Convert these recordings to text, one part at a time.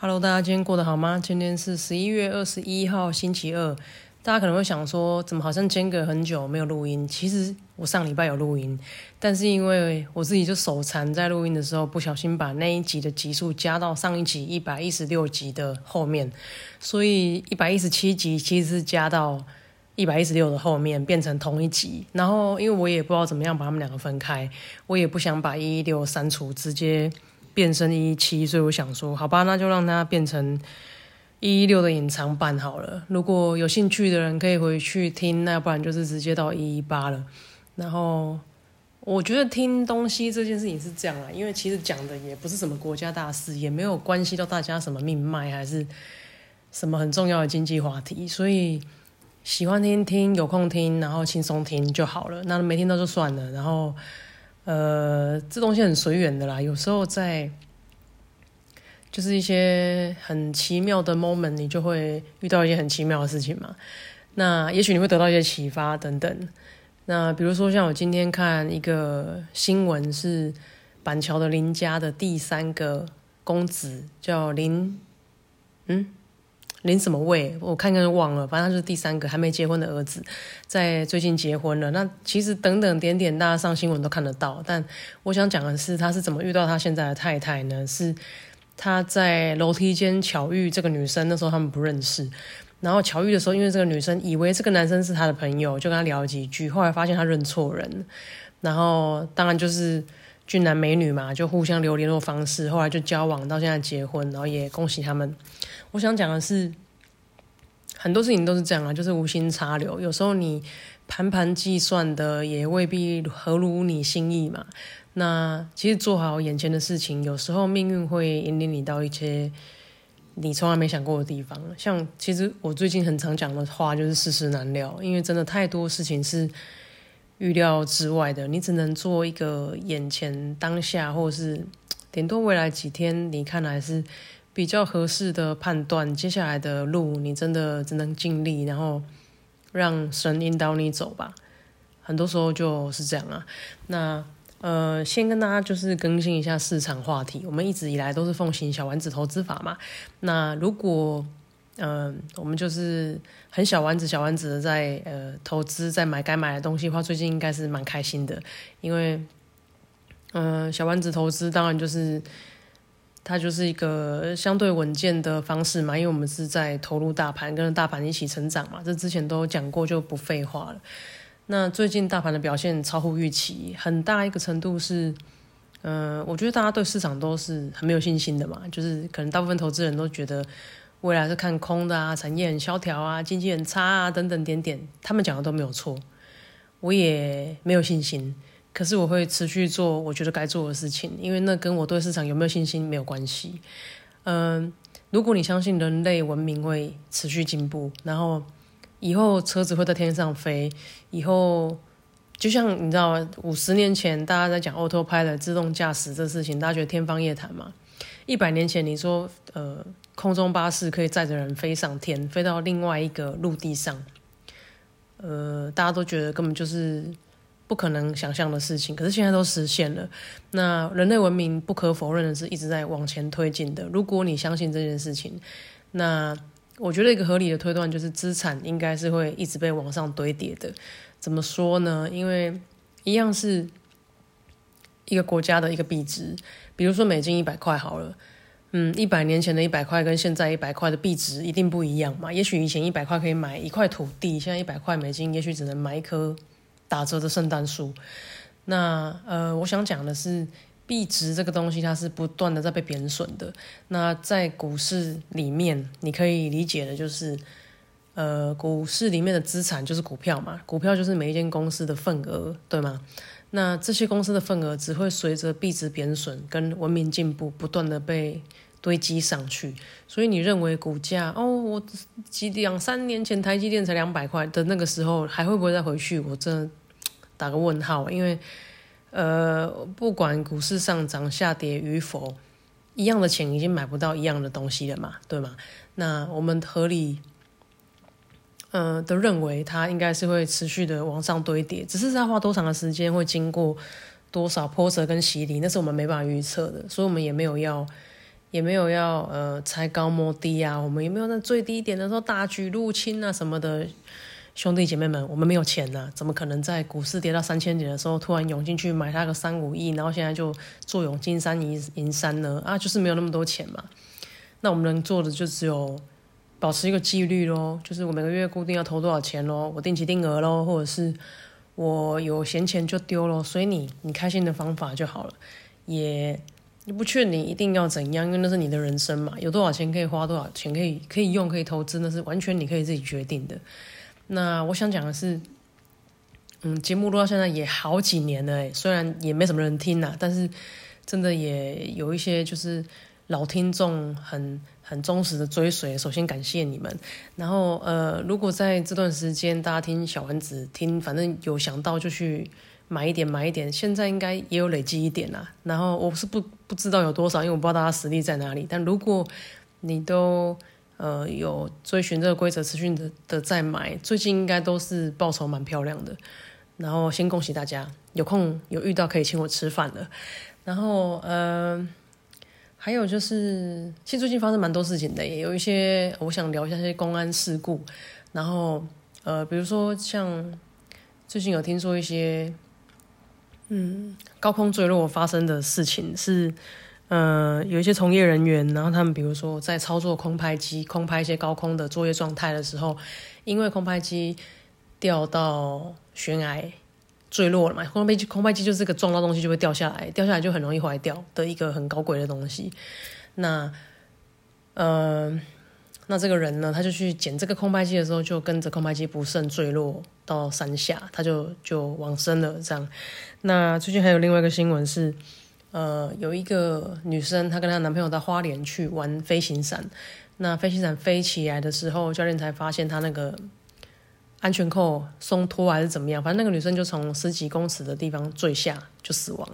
Hello，大家今天过得好吗？今天是十一月二十一号，星期二。大家可能会想说，怎么好像间隔很久没有录音？其实我上礼拜有录音，但是因为我自己就手残，在录音的时候不小心把那一集的集数加到上一集一百一十六集的后面，所以一百一十七集其实是加到一百一十六的后面，变成同一集。然后因为我也不知道怎么样把他们两个分开，我也不想把一一六删除，直接。变身一七，所以我想说，好吧，那就让它变成一一六的隐藏版好了。如果有兴趣的人可以回去听，那不然就是直接到一一八了。然后我觉得听东西这件事情是这样啊，因为其实讲的也不是什么国家大事，也没有关系到大家什么命脉，还是什么很重要的经济话题，所以喜欢听听，有空听，然后轻松听就好了。那没听到就算了，然后。呃，这东西很随缘的啦。有时候在就是一些很奇妙的 moment，你就会遇到一些很奇妙的事情嘛。那也许你会得到一些启发等等。那比如说像我今天看一个新闻，是板桥的林家的第三个公子叫林，嗯。林什么位？我看看忘了，反正他就是第三个还没结婚的儿子，在最近结婚了。那其实等等点点，大家上新闻都看得到。但我想讲的是，他是怎么遇到他现在的太太呢？是他在楼梯间巧遇这个女生，那时候他们不认识。然后巧遇的时候，因为这个女生以为这个男生是他的朋友，就跟他聊了几句。后来发现他认错人，然后当然就是俊男美女嘛，就互相留联络方式。后来就交往到现在结婚，然后也恭喜他们。我想讲的是，很多事情都是这样啊，就是无心插柳。有时候你盘盘计算的也未必合如你心意嘛。那其实做好眼前的事情，有时候命运会引领你到一些你从来没想过的地方。像其实我最近很常讲的话，就是世事难料，因为真的太多事情是预料之外的。你只能做一个眼前当下，或者是顶多未来几天，你看来是。比较合适的判断，接下来的路你真的只能尽力，然后让神引导你走吧。很多时候就是这样啊。那呃，先跟大家就是更新一下市场话题。我们一直以来都是奉行小丸子投资法嘛。那如果嗯，我们就是很小丸子、小丸子的在呃投资，在买该买的东西的话，最近应该是蛮开心的，因为嗯，小丸子投资当然就是。它就是一个相对稳健的方式嘛，因为我们是在投入大盘，跟着大盘一起成长嘛。这之前都讲过，就不废话了。那最近大盘的表现超乎预期，很大一个程度是，嗯，我觉得大家对市场都是很没有信心的嘛，就是可能大部分投资人都觉得未来是看空的啊，产业很萧条啊，经济很差啊，等等点点，他们讲的都没有错，我也没有信心。可是我会持续做我觉得该做的事情，因为那跟我对市场有没有信心没有关系。嗯，如果你相信人类文明会持续进步，然后以后车子会在天上飞，以后就像你知道，五十年前大家在讲 autopilot 自动驾驶这事情，大家觉得天方夜谭嘛？一百年前你说呃空中巴士可以载着人飞上天，飞到另外一个陆地上，呃，大家都觉得根本就是。不可能想象的事情，可是现在都实现了。那人类文明不可否认的是一直在往前推进的。如果你相信这件事情，那我觉得一个合理的推断就是资产应该是会一直被往上堆叠的。怎么说呢？因为一样是一个国家的一个币值，比如说美金一百块好了，嗯，一百年前的一百块跟现在一百块的币值一定不一样嘛。也许以前一百块可以买一块土地，现在一百块美金也许只能买一棵。打折的圣诞树，那呃，我想讲的是币值这个东西，它是不断的在被贬损的。那在股市里面，你可以理解的就是，呃，股市里面的资产就是股票嘛，股票就是每一间公司的份额，对吗？那这些公司的份额只会随着币值贬损跟文明进步，不断的被堆积上去。所以你认为股价哦，我几两三年前台积电才两百块的那个时候，还会不会再回去？我真的。打个问号，因为呃，不管股市上涨下跌与否，一样的钱已经买不到一样的东西了嘛，对吗？那我们合理，呃，都认为它应该是会持续的往上堆叠，只是在花多长的时间，会经过多少波折跟洗礼，那是我们没办法预测的，所以我们也没有要也没有要呃猜高摸低啊，我们也没有在最低点的时候大举入侵啊什么的。兄弟姐妹们，我们没有钱呐，怎么可能在股市跌到三千点的时候突然涌进去买它个三五亿，然后现在就坐拥金山银银山呢？啊，就是没有那么多钱嘛。那我们能做的就只有保持一个纪律咯，就是我每个月固定要投多少钱咯，我定期定额咯，或者是我有闲钱就丢咯，随你你开心的方法就好了。也不劝你一定要怎样，因为那是你的人生嘛，有多少钱可以花，多少钱可以可以用，可以投资，那是完全你可以自己决定的。那我想讲的是，嗯，节目录到现在也好几年了，虽然也没什么人听呐，但是真的也有一些就是老听众很很忠实的追随。首先感谢你们，然后呃，如果在这段时间大家听小丸子听，反正有想到就去买一点买一点，现在应该也有累积一点啦。然后我是不不知道有多少，因为我不知道大家实力在哪里。但如果你都呃，有追寻这个规则，持续的的在买，最近应该都是报酬蛮漂亮的。然后先恭喜大家，有空有遇到可以请我吃饭了。然后呃，还有就是，其实最近发生蛮多事情的，也有一些我想聊一下些公安事故。然后呃，比如说像最近有听说一些，嗯，高空坠落发生的事情是。呃，有一些从业人员，然后他们比如说在操作空拍机、空拍一些高空的作业状态的时候，因为空拍机掉到悬崖坠落了嘛，空拍机空拍机就是个撞到东西就会掉下来，掉下来就很容易坏掉的一个很高贵的东西。那，呃，那这个人呢，他就去捡这个空拍机的时候，就跟着空拍机不慎坠落到山下，他就就往生了。这样，那最近还有另外一个新闻是。呃，有一个女生，她跟她男朋友到花莲去玩飞行伞。那飞行伞飞起来的时候，教练才发现她那个安全扣松脱还是怎么样，反正那个女生就从十几公尺的地方坠下，就死亡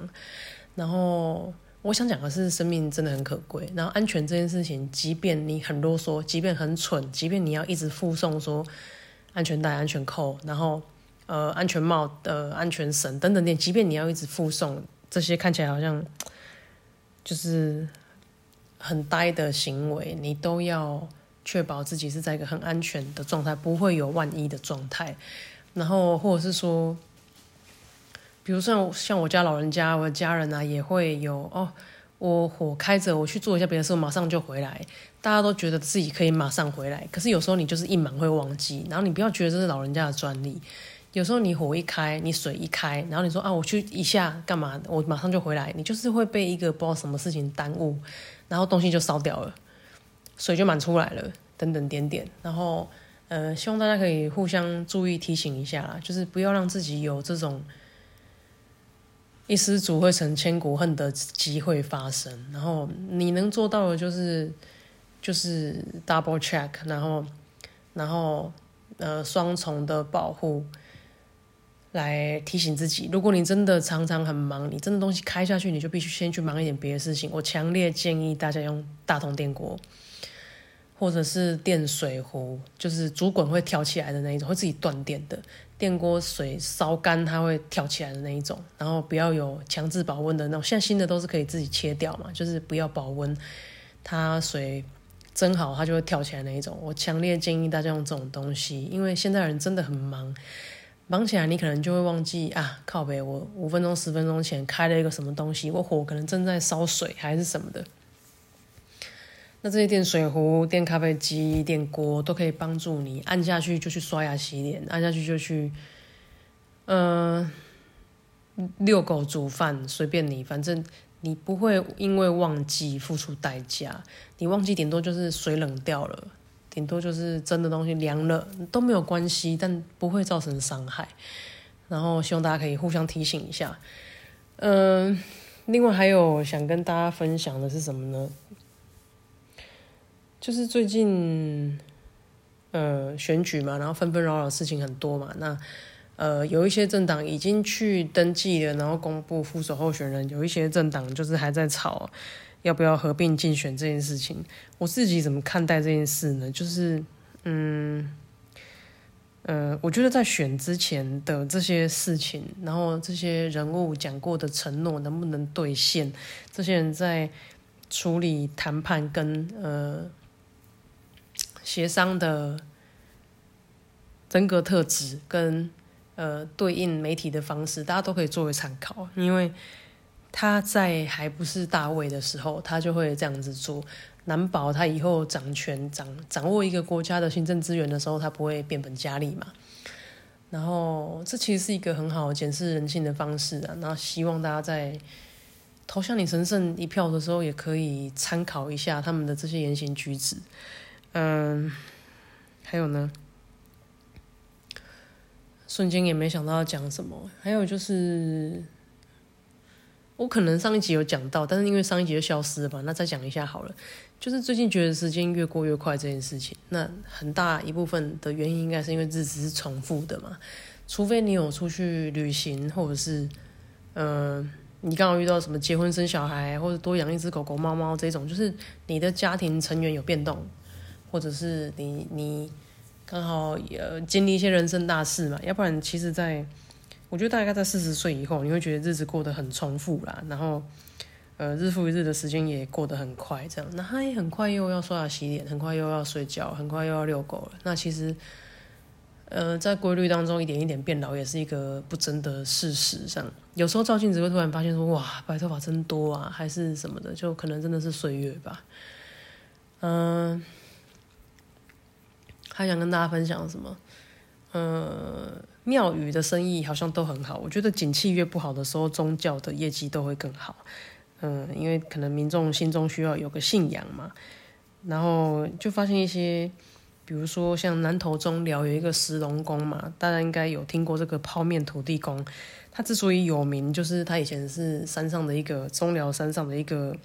然后我想讲的是，生命真的很可贵。然后安全这件事情，即便你很啰嗦，即便很蠢，即便你要一直附送说安全带、安全扣，然后呃安全帽的安全绳等等点，即便你要一直附送。这些看起来好像就是很呆的行为，你都要确保自己是在一个很安全的状态，不会有万一的状态。然后或者是说，比如像像我家老人家，我的家人啊，也会有哦，我火开着，我去做一下别的事，我马上就回来。大家都觉得自己可以马上回来，可是有时候你就是一忙会忘记。然后你不要觉得这是老人家的专利。有时候你火一开，你水一开，然后你说啊，我去一下干嘛？我马上就回来。你就是会被一个不知道什么事情耽误，然后东西就烧掉了，水就满出来了，等等点点。然后呃，希望大家可以互相注意提醒一下啦，就是不要让自己有这种一失足会成千古恨的机会发生。然后你能做到的就是就是 double check，然后然后呃双重的保护。来提醒自己，如果你真的常常很忙，你真的东西开下去，你就必须先去忙一点别的事情。我强烈建议大家用大同电锅，或者是电水壶，就是主滚会跳起来的那一种，会自己断电的电锅，水烧干它会跳起来的那一种。然后不要有强制保温的那种，现在新的都是可以自己切掉嘛，就是不要保温，它水蒸好它就会跳起来那一种。我强烈建议大家用这种东西，因为现在人真的很忙。忙起来，你可能就会忘记啊！靠北，我五分钟、十分钟前开了一个什么东西，我火可能正在烧水还是什么的。那这些电水壶、电咖啡机、电锅都可以帮助你按下去就去刷牙洗脸，按下去就去，嗯，遛狗、煮饭，随便你，反正你不会因为忘记付出代价。你忘记顶多就是水冷掉了。顶多就是真的东西凉了都没有关系，但不会造成伤害。然后希望大家可以互相提醒一下。嗯，另外还有想跟大家分享的是什么呢？就是最近呃选举嘛，然后纷纷扰扰事情很多嘛。那呃有一些政党已经去登记了，然后公布副手候选人；有一些政党就是还在吵。要不要合并竞选这件事情，我自己怎么看待这件事呢？就是，嗯，呃，我觉得在选之前的这些事情，然后这些人物讲过的承诺能不能兑现，这些人在处理谈判跟呃协商的人格特质跟呃对应媒体的方式，大家都可以作为参考。因为他在还不是大卫的时候，他就会这样子做，难保他以后掌权掌掌握一个国家的行政资源的时候，他不会变本加厉嘛。然后这其实是一个很好检视人性的方式啊。那希望大家在。投向你神圣一票的时候，也可以参考一下他们的这些言行举止。嗯，还有呢，瞬间也没想到要讲什么。还有就是，我可能上一集有讲到，但是因为上一集就消失了吧，那再讲一下好了。就是最近觉得时间越过越快这件事情，那很大一部分的原因应该是因为日子是重复的嘛，除非你有出去旅行，或者是嗯。你刚好遇到什么结婚生小孩，或者多养一只狗狗、猫猫这种，就是你的家庭成员有变动，或者是你你刚好呃经历一些人生大事嘛，要不然其实，在我觉得大概在四十岁以后，你会觉得日子过得很重复啦，然后呃日复一日的时间也过得很快，这样，那他也很快又要刷牙洗脸，很快又要睡觉，很快又要遛狗了，那其实。呃，在规律当中一点一点变老，也是一个不争的事实上。有时候照镜子会突然发现说：“哇，白头发真多啊！”还是什么的，就可能真的是岁月吧。嗯，还想跟大家分享什么？呃，庙宇的生意好像都很好。我觉得景气越不好的时候，宗教的业绩都会更好。嗯，因为可能民众心中需要有个信仰嘛。然后就发现一些。比如说像南投中寮有一个石龙宫嘛，大家应该有听过这个泡面土地公。他之所以有名，就是他以前是山上的一个中寮山上的一个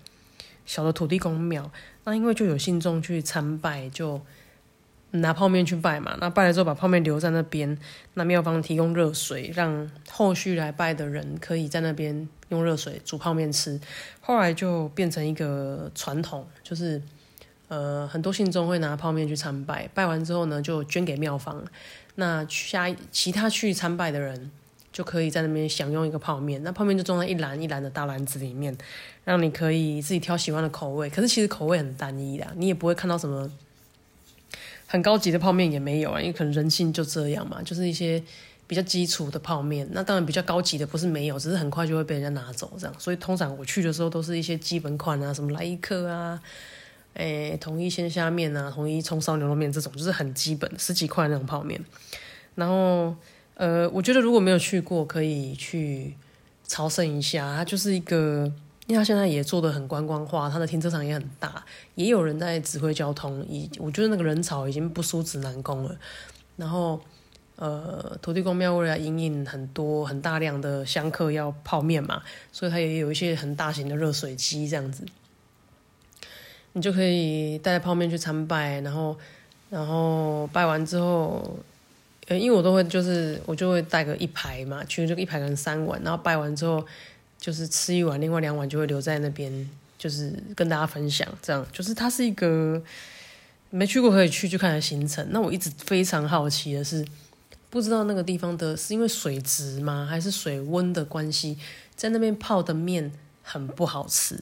小的土地公庙。那因为就有信众去参拜，就拿泡面去拜嘛。那拜了之后，把泡面留在那边，那庙方提供热水，让后续来拜的人可以在那边用热水煮泡面吃。后来就变成一个传统，就是。呃，很多信众会拿泡面去参拜，拜完之后呢，就捐给庙方。那下其他去参拜的人，就可以在那边享用一个泡面。那泡面就装在一篮一篮的大篮子里面，让你可以自己挑喜欢的口味。可是其实口味很单一的，你也不会看到什么很高级的泡面也没有啊，因为可能人性就这样嘛，就是一些比较基础的泡面。那当然比较高级的不是没有，只是很快就会被人家拿走这样。所以通常我去的时候都是一些基本款啊，什么来一克啊。诶，统一鲜虾面啊，统一葱烧牛肉面这种，就是很基本十几块那种泡面。然后，呃，我觉得如果没有去过，可以去朝圣一下。它就是一个，因为它现在也做的很观光化，它的停车场也很大，也有人在指挥交通。已我觉得那个人潮已经不输指南宫了。然后，呃，土地公庙为了引引很多很大量的香客要泡面嘛，所以它也有一些很大型的热水机这样子。你就可以带泡面去参拜，然后，然后拜完之后，呃，因为我都会就是我就会带个一排嘛，去这个一排可能三碗，然后拜完之后就是吃一碗，另外两碗就会留在那边，就是跟大家分享，这样就是它是一个没去过可以去去看的行程。那我一直非常好奇的是，不知道那个地方的是因为水质吗，还是水温的关系，在那边泡的面很不好吃。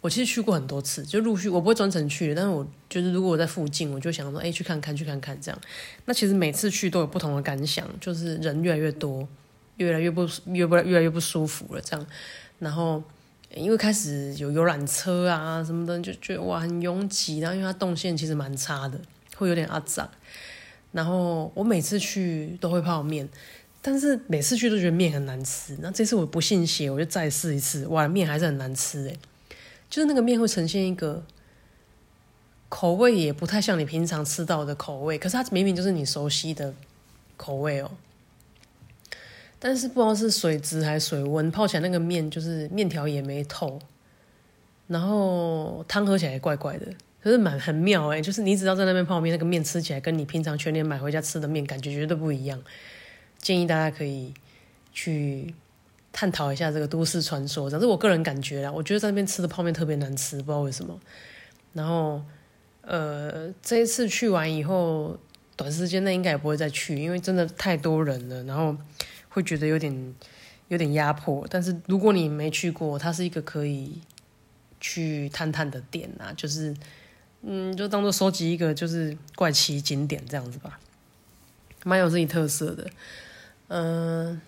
我其实去过很多次，就陆续我不会专程去，但是我就是如果我在附近，我就想说，哎，去看看，去看看这样。那其实每次去都有不同的感想，就是人越来越多，越来越不越不越来越不舒服了这样。然后因为开始有游览车啊什么的，就觉得哇很拥挤，然后因为它动线其实蛮差的，会有点阿脏。然后我每次去都会泡面，但是每次去都觉得面很难吃。那这次我不信邪，我就再试一次，哇，面还是很难吃哎。就是那个面会呈现一个口味，也不太像你平常吃到的口味。可是它明明就是你熟悉的口味哦。但是不知道是水质还是水温，泡起来那个面就是面条也没透，然后汤喝起来怪怪的，可是蛮很妙哎。就是你只要在那边泡面，那个面吃起来跟你平常全年买回家吃的面感觉绝对不一样。建议大家可以去。探讨一下这个都市传说，这是我个人感觉啦。我觉得在那边吃的泡面特别难吃，不知道为什么。然后，呃，这一次去完以后，短时间内应该也不会再去，因为真的太多人了，然后会觉得有点有点压迫。但是如果你没去过，它是一个可以去探探的点啊，就是嗯，就当做收集一个就是怪奇景点这样子吧，蛮有自己特色的。嗯，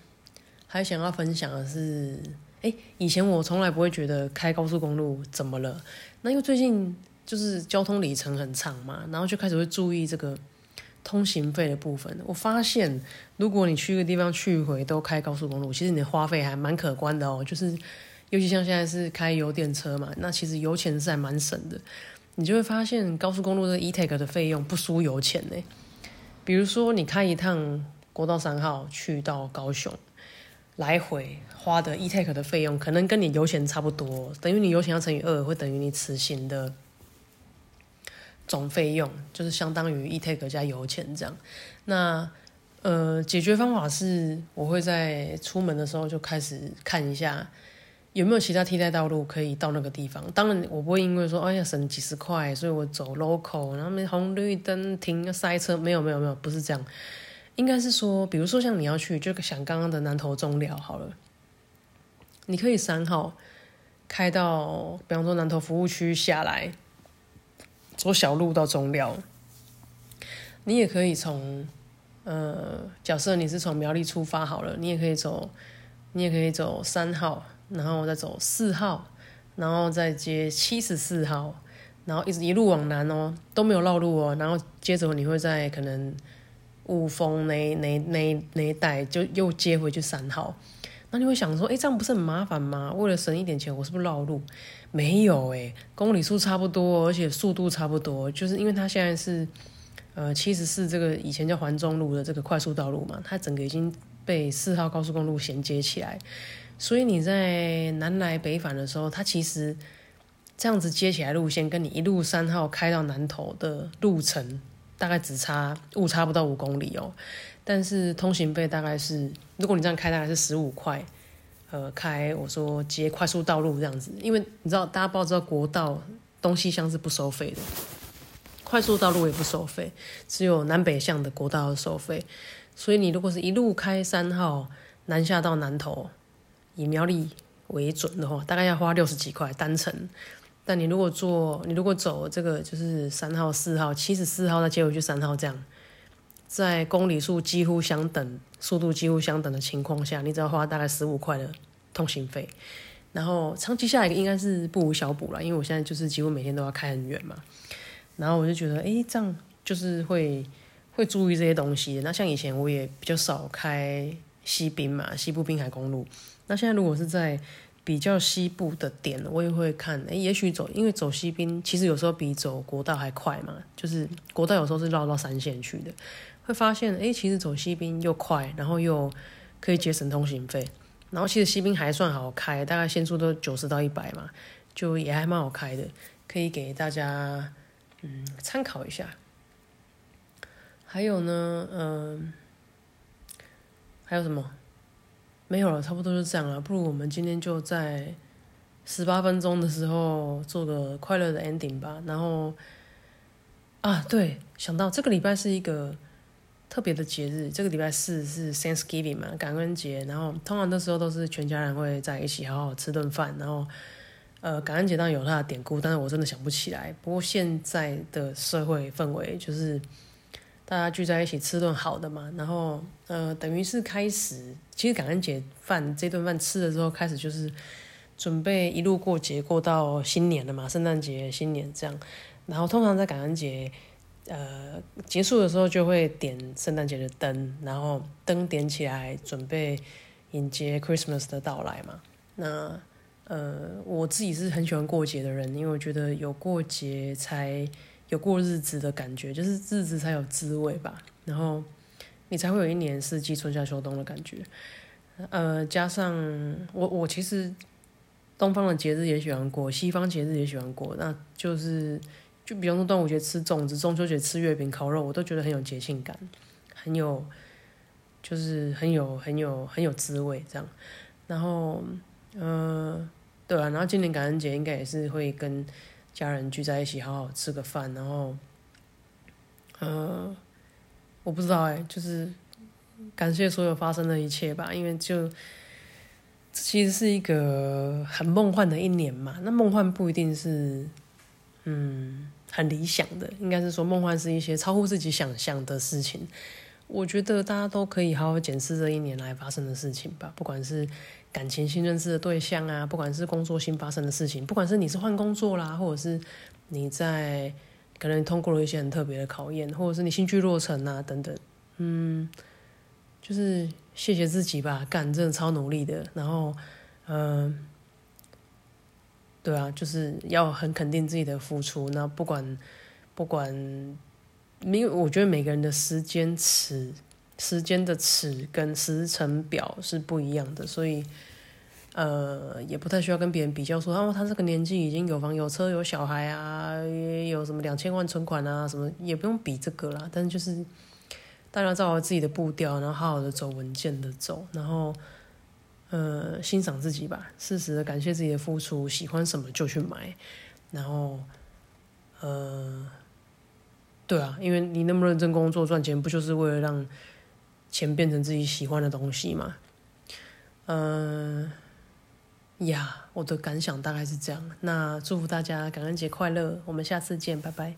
还想要分享的是，哎，以前我从来不会觉得开高速公路怎么了，那因为最近就是交通里程很长嘛，然后就开始会注意这个。通行费的部分，我发现如果你去一个地方去回都开高速公路，其实你的花费还蛮可观的哦。就是尤其像现在是开油电车嘛，那其实油钱是还蛮省的。你就会发现高速公路的 e take 的费用不输油钱呢。比如说你开一趟国道三号去到高雄，来回花的 e take 的费用可能跟你油钱差不多，等于你油钱要乘以二，会等于你此行的。总费用就是相当于 e take 加油钱这样，那呃解决方法是我会在出门的时候就开始看一下有没有其他替代道路可以到那个地方。当然我不会因为说哎呀省几十块，所以我走 local，然后没红绿灯停塞车，没有没有没有，不是这样。应该是说，比如说像你要去，就想刚刚的南投中寮好了，你可以三号开到，比方说南投服务区下来。走小路到中寮，你也可以从，呃，假设你是从苗栗出发好了，你也可以走，你也可以走三号，然后再走四号，然后再接七十四号，然后一直一路往南哦，都没有绕路哦，然后接着你会在可能雾峰那那那那一带就又接回去三号。那你会想说，哎，这样不是很麻烦吗？为了省一点钱，我是不是绕路？没有哎，公里数差不多，而且速度差不多，就是因为它现在是呃七十四这个以前叫环中路的这个快速道路嘛，它整个已经被四号高速公路衔接起来，所以你在南来北返的时候，它其实这样子接起来路线，跟你一路三号开到南头的路程大概只差误差不到五公里哦。但是通行费大概是，如果你这样开，大概是十五块，呃，开我说接快速道路这样子，因为你知道大家不知道国道东西向是不收费的，快速道路也不收费，只有南北向的国道收费。所以你如果是一路开三号南下到南头，以苗栗为准的话，大概要花六十几块单程。但你如果坐，你如果走这个就是三号、四号、七十四号再接回去三号这样。在公里数几乎相等、速度几乎相等的情况下，你只要花大概十五块的通行费，然后长期下来应该是不无小补了。因为我现在就是几乎每天都要开很远嘛，然后我就觉得，哎，这样就是会会注意这些东西。那像以前我也比较少开西滨嘛，西部滨海公路。那现在如果是在比较西部的点，我也会看，哎，也许走，因为走西滨其实有时候比走国道还快嘛，就是国道有时候是绕到三线去的。会发现，哎，其实走西滨又快，然后又可以节省通行费，然后其实西滨还算好开，大概限速都九十到一百嘛，就也还蛮好开的，可以给大家嗯参考一下。还有呢，嗯，还有什么？没有了，差不多就这样了。不如我们今天就在十八分钟的时候做个快乐的 ending 吧。然后啊，对，想到这个礼拜是一个。特别的节日，这个礼拜四是 Thanksgiving 嘛，感恩节。然后通常那时候都是全家人会在一起好好吃顿饭。然后，呃，感恩节当然有它的典故，但是我真的想不起来。不过现在的社会氛围就是大家聚在一起吃顿好的嘛。然后，呃，等于是开始，其实感恩节饭这顿饭吃了之后，开始就是准备一路过节过到新年了嘛，圣诞节、新年这样。然后通常在感恩节。呃，结束的时候就会点圣诞节的灯，然后灯点起来，准备迎接 Christmas 的到来嘛。那呃，我自己是很喜欢过节的人，因为我觉得有过节才有过日子的感觉，就是日子才有滋味吧。然后你才会有一年四季春夏秋冬的感觉。呃，加上我我其实东方的节日也喜欢过，西方节日也喜欢过，那就是。就比方说端午节吃粽子，中秋节吃月饼、烤肉，我都觉得很有节庆感，很有，就是很有、很有、很有滋味这样。然后，嗯，对啊，然后今年感恩节应该也是会跟家人聚在一起，好好吃个饭。然后，嗯，我不知道哎，就是感谢所有发生的一切吧，因为就其实是一个很梦幻的一年嘛。那梦幻不一定是，嗯，很理想的，应该是说梦幻是一些超乎自己想象的事情。我觉得大家都可以好好检视这一年来发生的事情吧，不管是感情新认识的对象啊，不管是工作新发生的事情，不管是你是换工作啦，或者是你在可能通过了一些很特别的考验，或者是你兴趣落成啊等等，嗯，就是谢谢自己吧，干真的超努力的，然后嗯，对啊，就是要很肯定自己的付出，那不管不管。因为我觉得每个人的时间尺、时间的尺跟时程表是不一样的，所以呃，也不太需要跟别人比较说，哦，他这个年纪已经有房有车有小孩啊，也有什么两千万存款啊，什么也不用比这个啦。但是就是大家照好自己的步调，然后好好的走稳健的走，然后呃，欣赏自己吧，适时的感谢自己的付出，喜欢什么就去买，然后呃。对啊，因为你那么认真工作赚钱，不就是为了让钱变成自己喜欢的东西吗？嗯，呀，我的感想大概是这样。那祝福大家感恩节快乐，我们下次见，拜拜。